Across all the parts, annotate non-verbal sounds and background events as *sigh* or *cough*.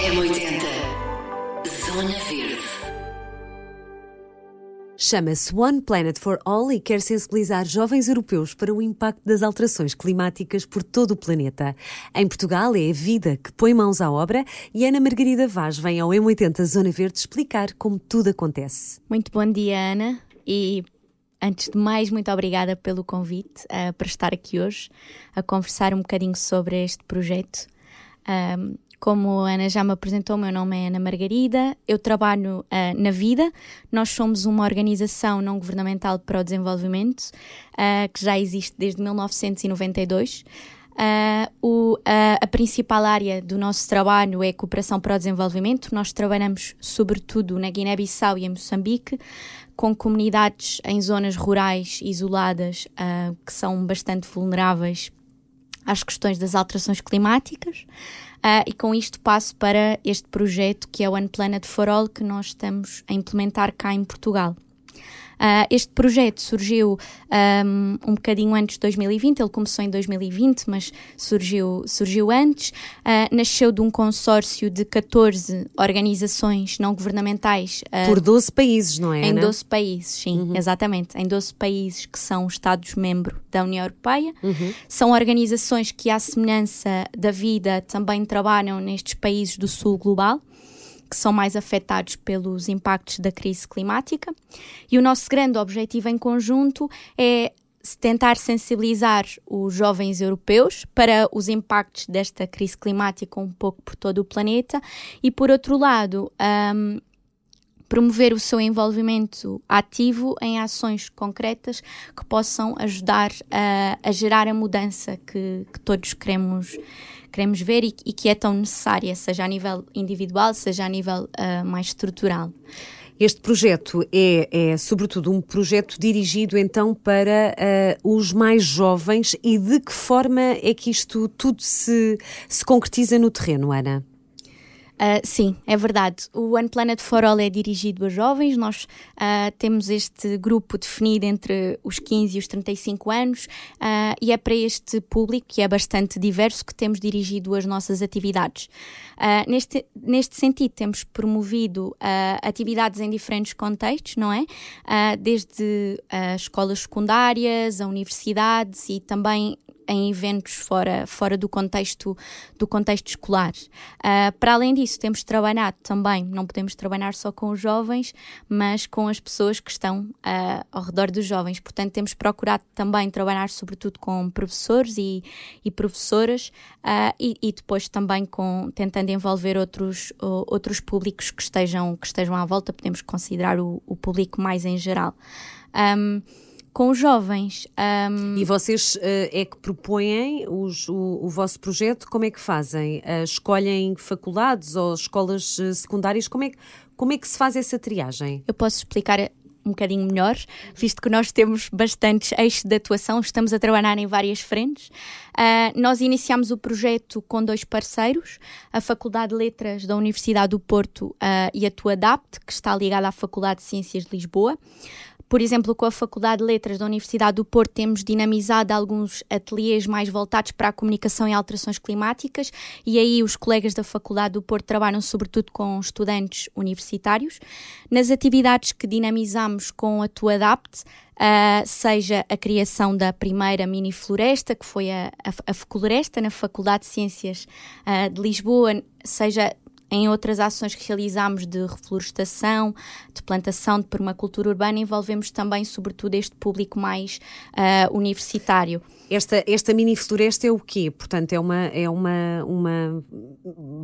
M80 Zona Verde Chama-se One Planet for All e quer sensibilizar jovens europeus para o impacto das alterações climáticas por todo o planeta. Em Portugal é a vida que põe mãos à obra e Ana Margarida Vaz vem ao M80 Zona Verde explicar como tudo acontece. Muito bom dia, Ana, e antes de mais, muito obrigada pelo convite uh, para estar aqui hoje a conversar um bocadinho sobre este projeto. Um, como a Ana já me apresentou, meu nome é Ana Margarida, eu trabalho uh, na Vida. Nós somos uma organização não governamental para o desenvolvimento uh, que já existe desde 1992. Uh, o, a principal área do nosso trabalho é cooperação para o desenvolvimento. Nós trabalhamos sobretudo na Guiné-Bissau e em Moçambique, com comunidades em zonas rurais isoladas que são bastante vulneráveis às questões das alterações climáticas. Uh, e com isto passo para este projeto que é o One Planet for All, que nós estamos a implementar cá em Portugal. Uh, este projeto surgiu um, um bocadinho antes de 2020, ele começou em 2020, mas surgiu, surgiu antes. Uh, nasceu de um consórcio de 14 organizações não governamentais. Uh, Por 12 países, não é? Em 12 países, sim, uhum. exatamente. Em 12 países que são Estados-membros da União Europeia. Uhum. São organizações que, à semelhança da vida, também trabalham nestes países do Sul Global que são mais afetados pelos impactos da crise climática. E o nosso grande objetivo em conjunto é tentar sensibilizar os jovens europeus para os impactos desta crise climática um pouco por todo o planeta e, por outro lado, um, promover o seu envolvimento ativo em ações concretas que possam ajudar a, a gerar a mudança que, que todos queremos queremos ver e, e, que é tão necessária, seja a nível individual, seja a nível uh, mais estrutural. Este projeto é, é, sobretudo, um projeto dirigido então para uh, os mais jovens e de que forma é que isto tudo se, se concretiza no terreno, Ana? Uh, sim, é verdade. O One Planet for All é dirigido a jovens. Nós uh, temos este grupo definido entre os 15 e os 35 anos uh, e é para este público, que é bastante diverso, que temos dirigido as nossas atividades. neste, neste sentido, temos promovido atividades em diferentes contextos, não é? desde as escolas secundárias, a universidades e também em eventos fora, fora do, contexto, do contexto escolar. Uh, para além disso, temos trabalhado também, não podemos trabalhar só com os jovens, mas com as pessoas que estão uh, ao redor dos jovens. Portanto, temos procurado também trabalhar sobretudo com professores e, e professoras uh, e, e, depois também com tentando envolver outros, outros públicos que estejam, que estejam à volta, podemos considerar o, o público mais em geral. Um, com os jovens. Um... E vocês uh, é que propõem os, o, o, vosso projeto? Como é que fazem? Uh, escolhem faculdades ou escolas uh, secundárias? Como é, que, como é que se faz essa triagem? Eu posso explicar um bocadinho melhor, visto que nós temos bastantes eixos de atuação, estamos a trabalhar em várias frentes. Uh, nós iniciamos o projeto com dois parceiros, a Faculdade de Letras da Universidade do Porto uh, e a Tuadapt, que está ligada à Faculdade de Ciências de Lisboa. Por exemplo, com a Faculdade de Letras da Universidade do Porto, temos dinamizado alguns ateliês mais voltados para a comunicação e alterações climáticas, e aí os colegas da Faculdade do Porto trabalham sobretudo com estudantes universitários. Nas atividades que dinamizamos com a Tuadapt, Uh, seja a criação da primeira mini floresta, que foi a, a, a Floresta na Faculdade de Ciências uh, de Lisboa, seja em outras ações que realizamos de reflorestação, de plantação, de permacultura urbana, envolvemos também, sobretudo, este público mais uh, universitário. Esta, esta mini floresta é o quê? Portanto, é uma, é uma, uma.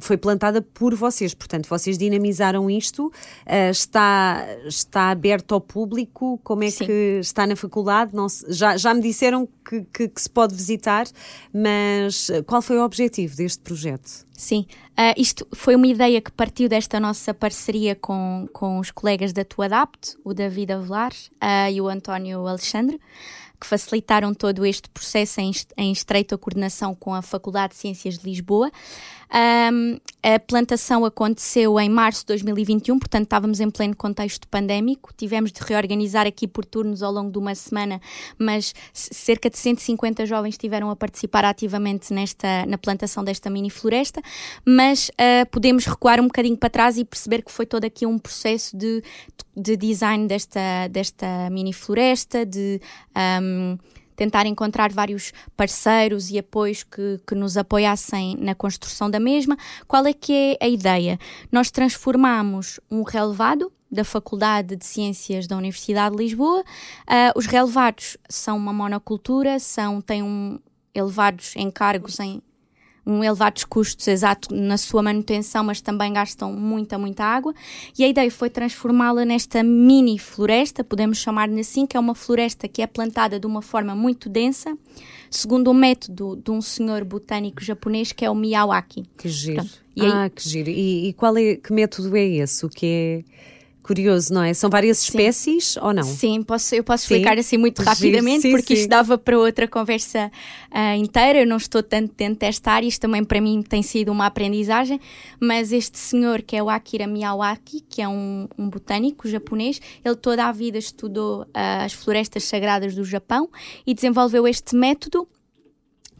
Foi plantada por vocês, portanto, vocês dinamizaram isto, uh, está, está aberto ao público, como é Sim. que está na faculdade? Não, já, já me disseram que, que, que se pode visitar, mas qual foi o objetivo deste projeto? Sim, uh, isto foi uma ideia que partiu desta nossa parceria com, com os colegas da Tuadapt, o David Avelar uh, e o António Alexandre, que facilitaram todo este processo em, em estreita coordenação com a Faculdade de Ciências de Lisboa. Um, a plantação aconteceu em março de 2021, portanto estávamos em pleno contexto pandémico. Tivemos de reorganizar aqui por turnos ao longo de uma semana, mas cerca de 150 jovens estiveram a participar ativamente nesta, na plantação desta mini floresta. Mas uh, podemos recuar um bocadinho para trás e perceber que foi todo aqui um processo de, de design desta, desta mini floresta, de. Um, tentar encontrar vários parceiros e apoios que, que nos apoiassem na construção da mesma. Qual é que é a ideia? Nós transformamos um relevado da Faculdade de Ciências da Universidade de Lisboa. Uh, os relevados são uma monocultura, são, têm um, elevados encargos em um elevados custos exato na sua manutenção, mas também gastam muita, muita água. E a ideia foi transformá-la nesta mini floresta, podemos chamar-lhe assim, que é uma floresta que é plantada de uma forma muito densa, segundo o método de um senhor botânico japonês que é o Miyawaki. Que giro. Pronto, aí... Ah, que giro. E, e, qual é, que método é esse? O que é curioso, não é? São várias sim. espécies ou não? Sim, posso, eu posso sim. explicar assim muito rapidamente, sim, porque isto dava para outra conversa uh, inteira. Eu não estou tanto dentro desta área, isto também para mim tem sido uma aprendizagem. Mas este senhor, que é o Akira Miyawaki, que é um, um botânico japonês, ele toda a vida estudou uh, as florestas sagradas do Japão e desenvolveu este método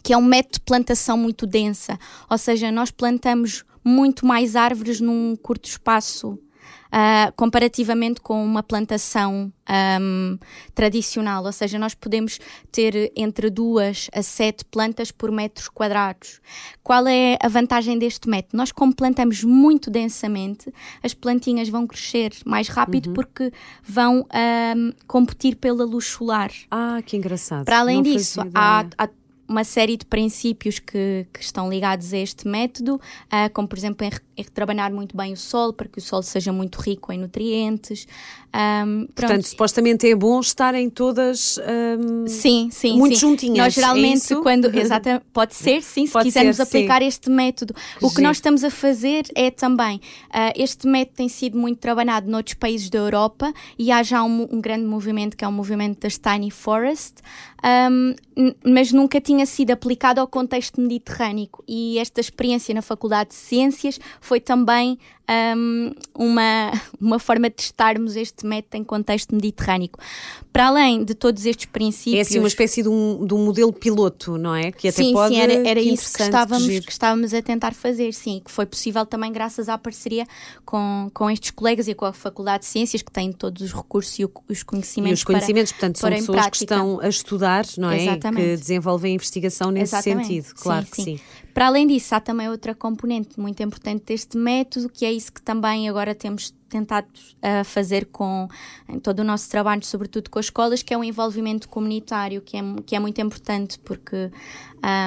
que é um método de plantação muito densa, ou seja, nós plantamos muito mais árvores num curto espaço uh, comparativamente com uma plantação um, tradicional, ou seja, nós podemos ter entre duas a sete plantas por metros quadrados. Qual é a vantagem deste método? Nós, como plantamos muito densamente, as plantinhas vão crescer mais rápido uhum. porque vão um, competir pela luz solar. Ah, que engraçado. Para além Não disso, há, há uma série de princípios que, que, estão ligados a este método, uh, como por exemplo em, em, trabalhar muito bem o solo para que o solo seja muito rico em nutrientes. Um, Portanto, supostamente é bom estar em todas um, sim, sim, muito sim. juntinhas. Nós geralmente é quando *laughs* exatamente, pode ser sim, se pode quisermos ser, aplicar sim. este método. O que nós estamos a fazer é também uh, este método tem sido muito trabalhado noutros países da Europa e há já um, um grande movimento que é o movimento das Tiny Forest, um, mas nunca tinha sido aplicado ao contexto mediterrâneo e esta experiência na Faculdade de Ciências foi também um, uma, uma forma de testarmos este método em contexto mediterrâneo. Para além de todos estes princípios. É assim uma espécie de um, de um modelo piloto, não é? Que até sim, pode, sim, era, era que isso que estávamos, que estávamos a tentar fazer, sim, que foi possível também graças à parceria com, com estes colegas e com a Faculdade de Ciências, que têm todos os recursos e os conhecimentos. E os conhecimentos, para, portanto, são pessoas que estão a estudar, não é? Exatamente. Que desenvolvem investigação nesse Exatamente. sentido, claro sim, que sim. sim. Para além disso, há também outra componente muito importante deste método, que é isso que também agora temos tentado uh, fazer com todo o nosso trabalho, sobretudo com as escolas, que é o envolvimento comunitário, que é, que é muito importante, porque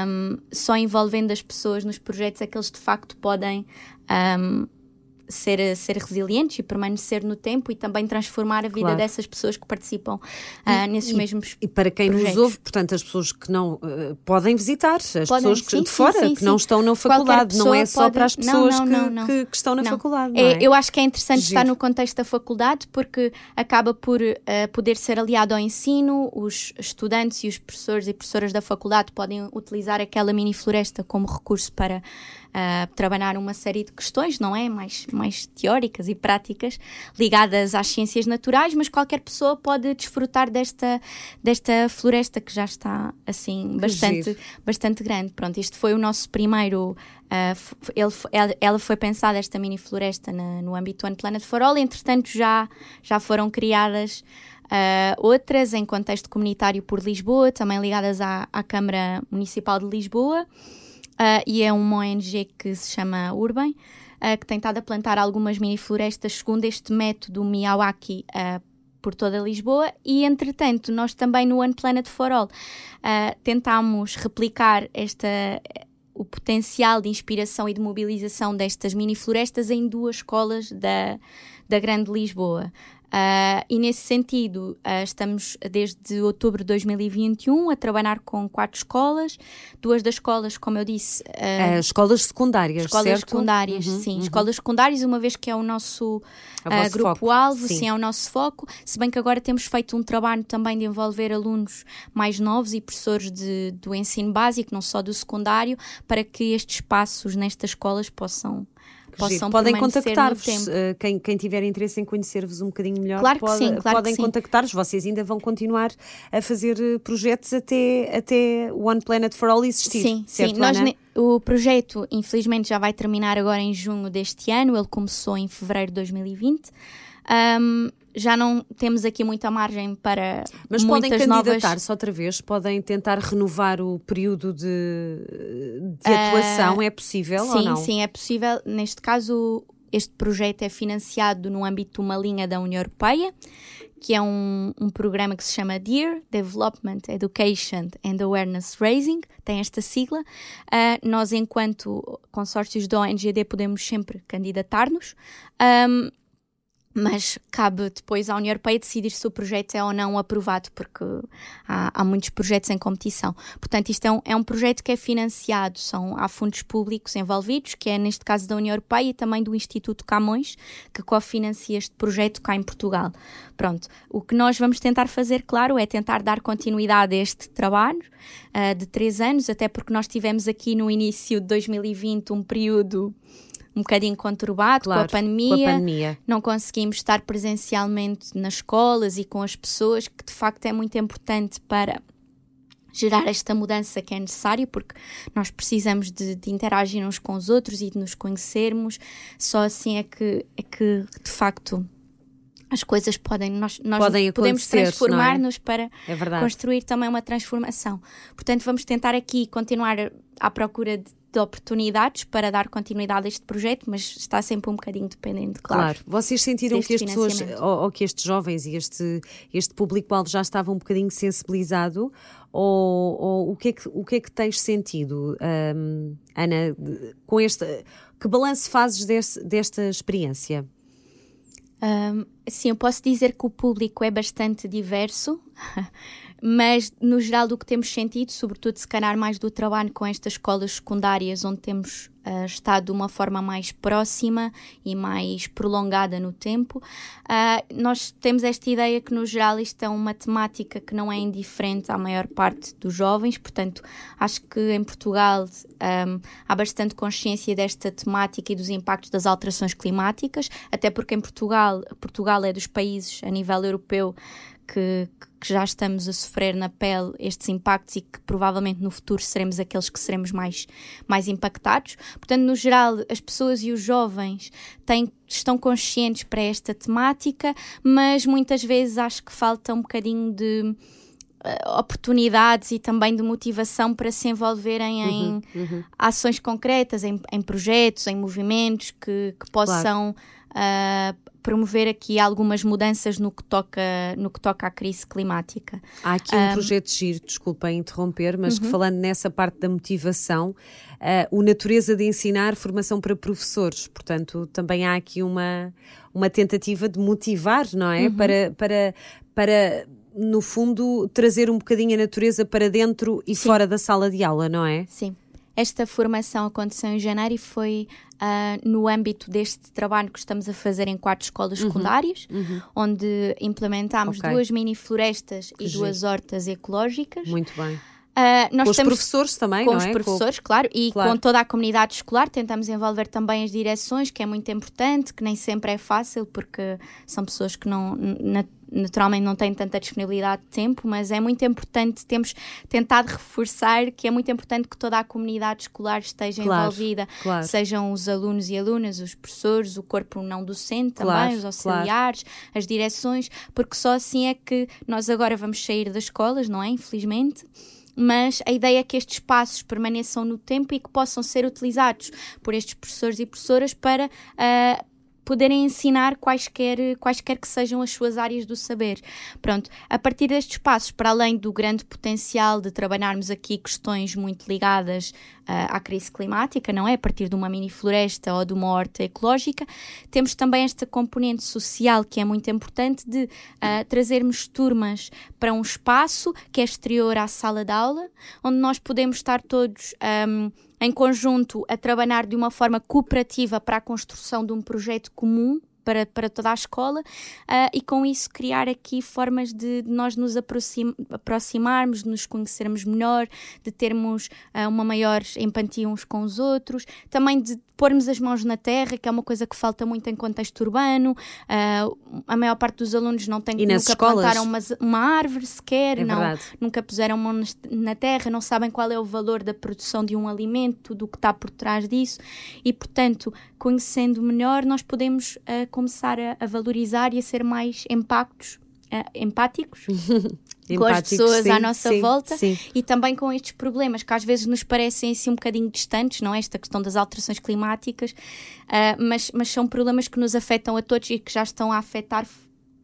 um, só envolvendo as pessoas nos projetos é que eles de facto podem. Um, ser, ser resilientes e permanecer no tempo e também transformar a vida claro. dessas pessoas que participam uh, nesses e, mesmos E para quem projetos. nos ouve, portanto, as pessoas que não uh, podem visitar, as podem, pessoas que, sim, de fora, sim, sim, que não estão na faculdade, não é só pode... para as pessoas não, não, não, que, que, estão na faculdade. É, é? Eu acho que é interessante Giro. estar no contexto da faculdade porque acaba por uh, poder ser aliado ao ensino, os estudantes e os professores e professoras da faculdade podem utilizar aquela mini floresta como recurso para uh, trabalhar uma série de questões, não é? Mais, mais teóricas e práticas ligadas às ciências naturais, mas qualquer pessoa pode desfrutar desta, desta floresta que já está assim bastante, bastante grande. Pronto, este foi o nosso primeiro Uh, ele, ela foi pensada, esta mini floresta, na, no âmbito One Planet for All. Entretanto, já, já foram criadas uh, outras em contexto comunitário por Lisboa, também ligadas à, à Câmara Municipal de Lisboa uh, e é uma ONG que se chama Urban, uh, que tem estado a plantar algumas mini florestas segundo este método Miyawaki uh, por toda Lisboa e, entretanto, nós também no One Planet for All tentámos replicar esta o potencial de inspiração e de mobilização destas mini florestas em duas escolas da, da Grande Lisboa. Uh, e nesse sentido, uh, estamos desde outubro de 2021 a trabalhar com quatro escolas. Duas das escolas, como eu disse. Uh, escolas secundárias, escolas certo? secundárias, uhum, sim. Uhum. Escolas secundárias, uma vez que é o nosso grupo-alvo, sim. sim, é o nosso foco. Se bem que agora temos feito um trabalho também de envolver alunos mais novos e professores de, do ensino básico, não só do secundário, para que estes passos nestas escolas possam possam Podem contactar-vos. Uh, quem, quem tiver interesse em conhecer-vos um bocadinho melhor, claro pode, sim, claro podem contactar-vos. Vocês ainda vão continuar a fazer eh, projetos até, até One Planet for All existir. Sim, certo, sim. Nós, o projeto, infelizmente, já vai terminar agora em junho deste ano. Ele começou em fevereiro de 2020. Um, já não temos aqui muita margem para Mas podem candidatar-se outra vez? Podem tentar renovar o período de, de atuação? Uh, é possível sim, ou não? Sim, é possível. Neste caso, este projeto é financiado no âmbito de uma linha da União Europeia, que é um, um programa que se chama DEAR, Development, Education and Awareness Raising, tem esta sigla. Uh, nós, enquanto consórcios da ONGD, podemos sempre candidatar-nos. Um, mas cabe depois à União Europeia decidir se o projeto é ou não aprovado, porque há, há muitos projetos em competição. Portanto, isto é um, é um, projeto que é financiado, são, há fundos públicos envolvidos, que é neste caso da União Europeia e também do Instituto Camões, que cofinancia este projeto cá em Portugal. Pronto, o que nós vamos tentar fazer, claro, é tentar dar continuidade a este trabalho uh, de três anos, até porque nós tivemos aqui no início de 2020 um período um bocadinho conturbado claro, com, a pandemia, com a pandemia. Não conseguimos estar presencialmente nas escolas e com as pessoas, que de facto é muito importante para gerar esta mudança que é necessária, porque nós precisamos de, de, interagir uns com os outros e de nos conhecermos. Só assim é que, é que de facto as coisas podem nós, nós podem podemos é? transformar-nos é? para é construir também uma transformação. Portanto, vamos tentar aqui continuar à procura de de oportunidades para dar continuidade a este projeto, mas está sempre um bocadinho dependente, claro. Claro, vocês sentiram que as pessoas, ou, ou, que estes jovens e este, este público-alvo já estavam um bocadinho sensibilizado, ou, ou, o, que é que, o que é que tens sentido, um, Ana, com este, que balanço fazes desse, desta experiência? Um, sim, eu posso dizer que o público é bastante diverso. *laughs* mas no geral do que temos sentido, sobretudo se calhar mais do trabalho com estas escolas secundárias, onde temos uh, estado de uma forma mais próxima e mais prolongada no tempo, uh, nós temos esta ideia que no geral isto é uma temática que não é indiferente à maior parte dos jovens, portanto acho que em Portugal um, há bastante consciência desta temática e dos impactos das alterações climáticas, até porque em Portugal, Portugal é dos países a nível europeu que, que, já estamos a sofrer na pele estes impactos e que provavelmente no futuro seremos aqueles que seremos mais, mais impactados. Portanto, no geral, as pessoas e os jovens têm, estão conscientes para esta temática, mas muitas vezes acho que falta um bocadinho de uh, oportunidades e também de motivação para se envolverem uhum, em uhum. ações concretas, em, em, projetos, em movimentos que, que possam. Claro. Uh, promover aqui algumas mudanças no que toca, no que toca à crise climática. Há aqui um, um projeto de giro, desculpem interromper, mas uhum. que falando nessa parte da motivação, uh, o Natureza de Ensinar, formação para professores, portanto também há aqui uma, uma tentativa de motivar, não é? Uhum. Para, para, para no fundo, trazer um bocadinho a natureza para dentro e Sim. fora da sala de aula, não é? Sim. Esta formação aconteceu em janeiro e foi uh, no âmbito deste trabalho que estamos a fazer em quatro escolas uhum. secundárias, uhum. onde implementámos okay. duas mini florestas e duas hortas ecológicas. Muito bem. Uh, nós com os professores também, com não os é? professores, com... claro, e claro. com toda a comunidade escolar. Tentamos envolver também as direções, que é muito importante, que nem sempre é fácil, porque são pessoas que não, naturalmente não têm tanta disponibilidade de tempo, mas é muito importante, temos tentado reforçar que é muito importante que toda a comunidade escolar esteja claro, envolvida, claro. sejam os alunos e alunas, os professores, o corpo não docente também, claro, os auxiliares, as direções, porque só assim é que nós agora vamos sair das escolas, não é? Infelizmente mas a ideia é que estes espaços permaneçam no tempo e que possam ser utilizados por estes professores e professoras para uh, poderem ensinar quaisquer, quaisquer que sejam as suas áreas do saber. Pronto, a partir destes passos, para além do grande potencial de trabalharmos aqui questões muito ligadas uh, à crise climática, não é? A partir de uma mini floresta ou de uma horta ecológica, temos também esta componente social que é muito importante de uh, trazermos turmas para um espaço que é exterior à sala de aula, onde nós podemos estar todos. Um, em conjunto a trabalhar de uma forma cooperativa para a construção de um projeto comum para, para toda a escola uh, e com isso criar aqui formas de, nós nos aproxim, aproximarmos, de nos conhecermos melhor, de termos uh, uma maior empatia uns com os outros, também de pormos as mãos na terra, que é uma coisa que falta muito em contexto urbano. Uh, a maior parte dos alunos não tem e nunca escolas? plantaram uma, uma árvore sequer, é não, nunca puseram mão na terra, não sabem qual é o valor da produção de um alimento, do que está por trás disso, e portanto, conhecendo melhor, nós podemos uh, começar a, a, valorizar e a ser mais empactos, uh, empáticos *laughs* com as pessoas sim, à nossa sim, volta sim. e também com estes problemas que às vezes nos parecem assim um bocadinho distantes, não é? Esta questão das alterações climáticas, uh, mas, mas são problemas que nos afetam a todos e que já estão a afetar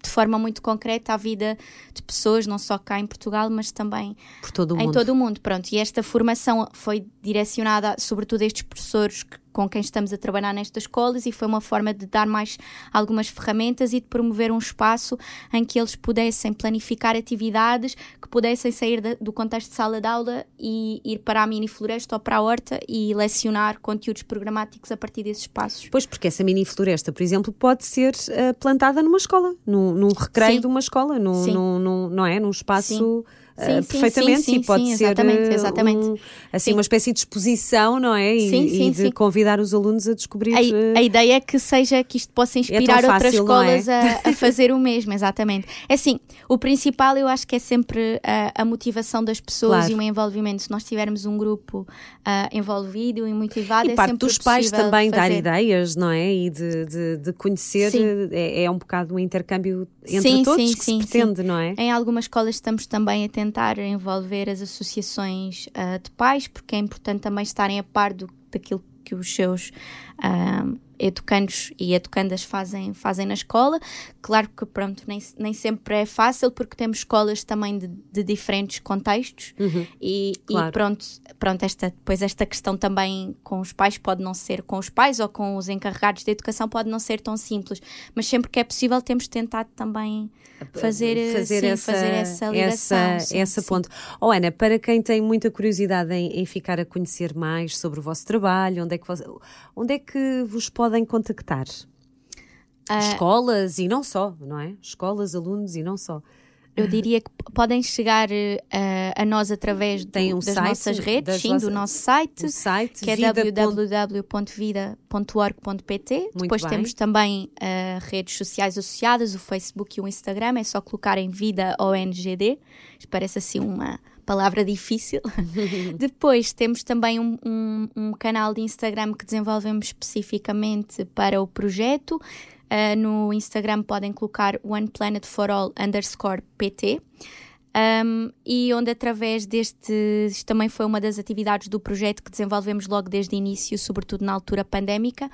de forma muito concreta a vida de pessoas, não só cá em Portugal, mas também todo em todo o mundo. Pronto, e esta formação foi direcionada sobretudo a estes professores que com quem estamos a trabalhar nestas escolas e foi uma forma de dar mais algumas ferramentas e de promover um espaço em que eles pudessem planificar atividades que pudessem sair de, do contexto de sala de aula e ir para a mini floresta ou para a horta e lecionar conteúdos programáticos a partir desses espaços. Pois, porque essa mini floresta, por exemplo, pode ser uh, plantada numa escola, num, num recreio Sim. de uma escola, num, num, num, não é? Num espaço. Sim sim, sim, perfeitamente sim, e pode ser exatamente, exatamente. Um, assim uma espécie de exposição, não é? E, e de convidar os alunos a descobrir. A, a, eh, ideia é que seja que isto possa é inspirar é outras escolas é? a, a, *laughs* fazer o mesmo, exatamente. É assim, o principal eu acho que é sempre a, a motivação das pessoas claro. e o envolvimento. Se nós tivermos um grupo uh, envolvido e motivado, e é parte sempre dos pais também fazer. dar ideias, não é? E de, de, de conhecer, é, é, um bocado um intercâmbio entre todos sim, que sim, se pretende, não é? Em algumas escolas estamos também a tentar envolver as associações uh, de pais, porque é importante também estarem a par do, daquilo que os seus uh, educandos e educandas fazem, fazem na escola. Claro que pronto, nem, nem sempre é fácil porque temos escolas também de, de diferentes contextos uhum, e, claro. e, pronto, pronto esta, depois esta questão também com os pais pode não ser com os pais ou com os encarregados de educação pode não ser tão simples, mas sempre que é possível temos tentado também fazer, fazer, sim, essa, fazer essa ligação. Essa, sim, essa sim. ponte. Oh, Ana, para quem tem muita curiosidade em, em, ficar a conhecer mais sobre o vosso trabalho, onde é que, vos, onde é que vos podem contactar? Uh, Escolas e não só, não é? Escolas, alunos e não só. Eu diria que podem chegar uh, a nós através um das site, nossas redes, das sim, do nosso site, site que é www.vida.org.pt. Depois bem. temos também uh, redes sociais associadas, o Facebook e o Instagram, é só colocar em Vida ONGD. Parece assim uma palavra difícil. *laughs* Depois temos também um, um, um canal de Instagram que desenvolvemos especificamente para o projeto. Uh, no Instagram podem colocar One Planet for All underscore PT. Um, e onde através deste também foi uma das atividades do projeto que desenvolvemos logo desde o início, sobretudo na altura pandémica.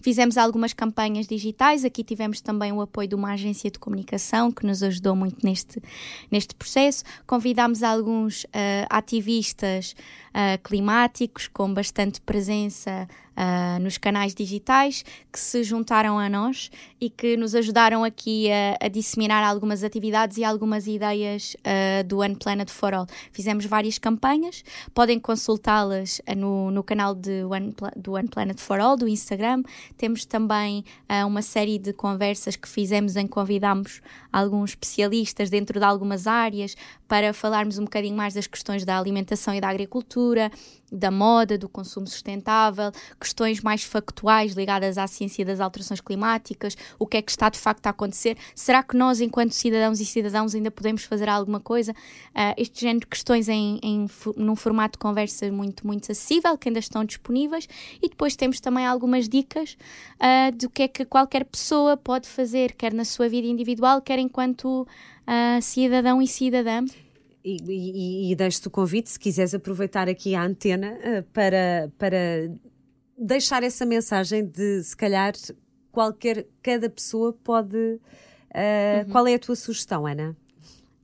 Fizemos algumas campanhas digitais, aqui tivemos também o apoio de uma agência de comunicação que nos ajudou muito neste, neste processo. Convidámos alguns uh, ativistas uh, climáticos com bastante presença uh, nos canais digitais que se juntaram a nós e que nos ajudaram aqui a, a disseminar algumas atividades e algumas ideias uh, do One Planet for All. Fizemos várias campanhas, podem consultá-las no, no canal de One, do One Planet for All do Instagram. Temos também uma série de conversas que fizemos em que convidámos alguns especialistas dentro de algumas áreas para falarmos um bocadinho mais das questões da alimentação e da agricultura, da moda, do consumo sustentável, questões mais factuais ligadas à ciência das alterações climáticas, o que é que está de facto a acontecer, será que nós, enquanto cidadãos e cidadãos, ainda podemos fazer alguma coisa? Uh, este género de questões em, em, num formato de conversa muito, muito acessível, que ainda estão disponíveis, e depois temos também algumas dicas uh, do que é que qualquer pessoa pode fazer, quer na sua vida individual, quer enquanto uh, cidadão e cidadã. E, e, e deixo-te o convite, se quiseres aproveitar aqui a antena uh, para, para deixar essa mensagem de, se calhar, qualquer, cada pessoa pode. Uh, uhum. Qual é a tua sugestão, Ana?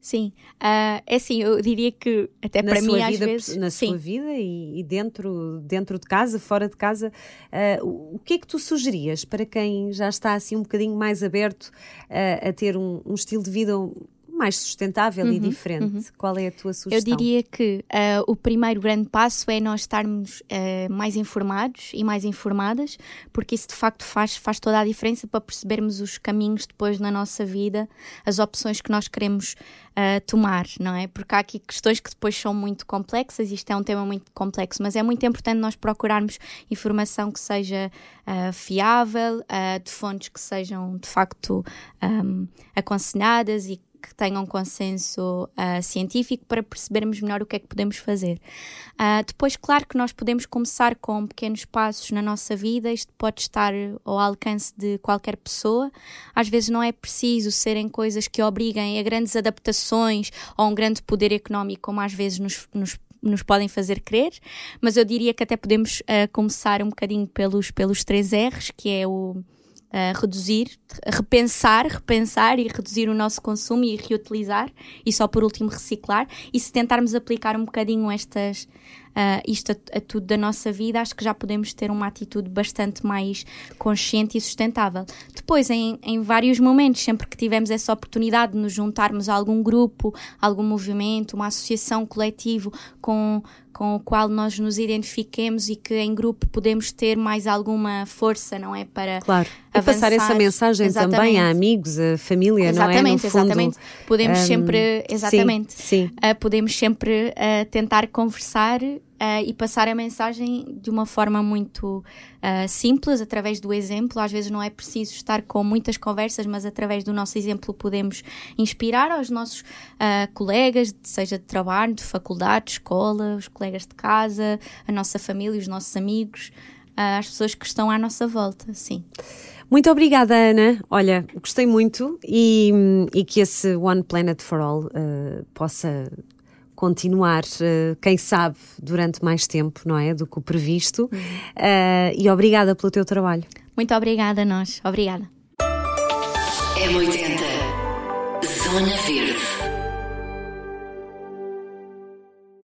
Sim, uh, é assim, eu diria que até na para mim vida, às vezes... Na sim. sua vida e, e, dentro, dentro de casa, fora de casa, uh, o que é que tu sugerias para quem já está assim um bocadinho mais aberto uh, a ter um, um estilo de vida mais sustentável uhum, e diferente. Uhum. Qual é a tua sugestão? Eu diria que uh, o primeiro grande passo é nós estarmos uh, mais informados e mais informadas, porque isso de facto faz, faz toda a diferença para percebermos os caminhos depois na nossa vida, as opções que nós queremos uh, tomar, não é? Porque há aqui questões que depois são muito complexas, isto é um tema muito complexo, mas é muito importante nós procurarmos informação que seja fiável, de fontes que sejam de facto um, aconselhadas e que tenham consenso uh, científico para percebermos melhor o que é que podemos fazer. Uh, depois, claro que nós podemos começar com pequenos passos na nossa vida, isto pode estar ao alcance de qualquer pessoa. Às vezes não é preciso serem coisas que obriguem a grandes adaptações ou um grande poder económico, como às vezes nos, nos nos podem fazer crer, mas eu diria que até podemos uh, começar um bocadinho pelos, pelos três R's, que é o uh, reduzir, repensar, repensar e reduzir o nosso consumo e reutilizar e só por último reciclar. E se tentarmos aplicar um bocadinho estas, uh, isto a, a, tudo da nossa vida, acho que já podemos ter uma atitude bastante mais consciente e sustentável. Depois, em, em vários momentos, sempre que tivemos essa oportunidade de nos juntarmos a algum grupo, algum movimento, uma associação, coletivo com com o qual nós nos identifiquemos e que em grupo podemos ter mais alguma força, não é? Para claro. E passar essa mensagem exatamente. também a amigos, a família, exatamente, não é? No exatamente. Fundo, podemos um, sempre, exatamente, sim, sim. Uh, podemos sempre uh, tentar conversar uh, e passar a mensagem de uma forma muito uh, simples, através do exemplo. Às vezes não é preciso estar com muitas conversas, mas através do nosso exemplo podemos inspirar aos nossos uh, colegas, seja de trabalho, de faculdade, de escola, os colegas de casa, a nossa família, os nossos amigos, as pessoas que estão à nossa volta, sim. Muito obrigada, Ana. Olha, gostei muito e, e que esse One Planet for All uh, possa continuar, uh, quem sabe, durante mais tempo, não é? Do que o previsto. Uh, e obrigada pelo teu trabalho. Muito obrigada a nós. Obrigada. M80 Zona Verde.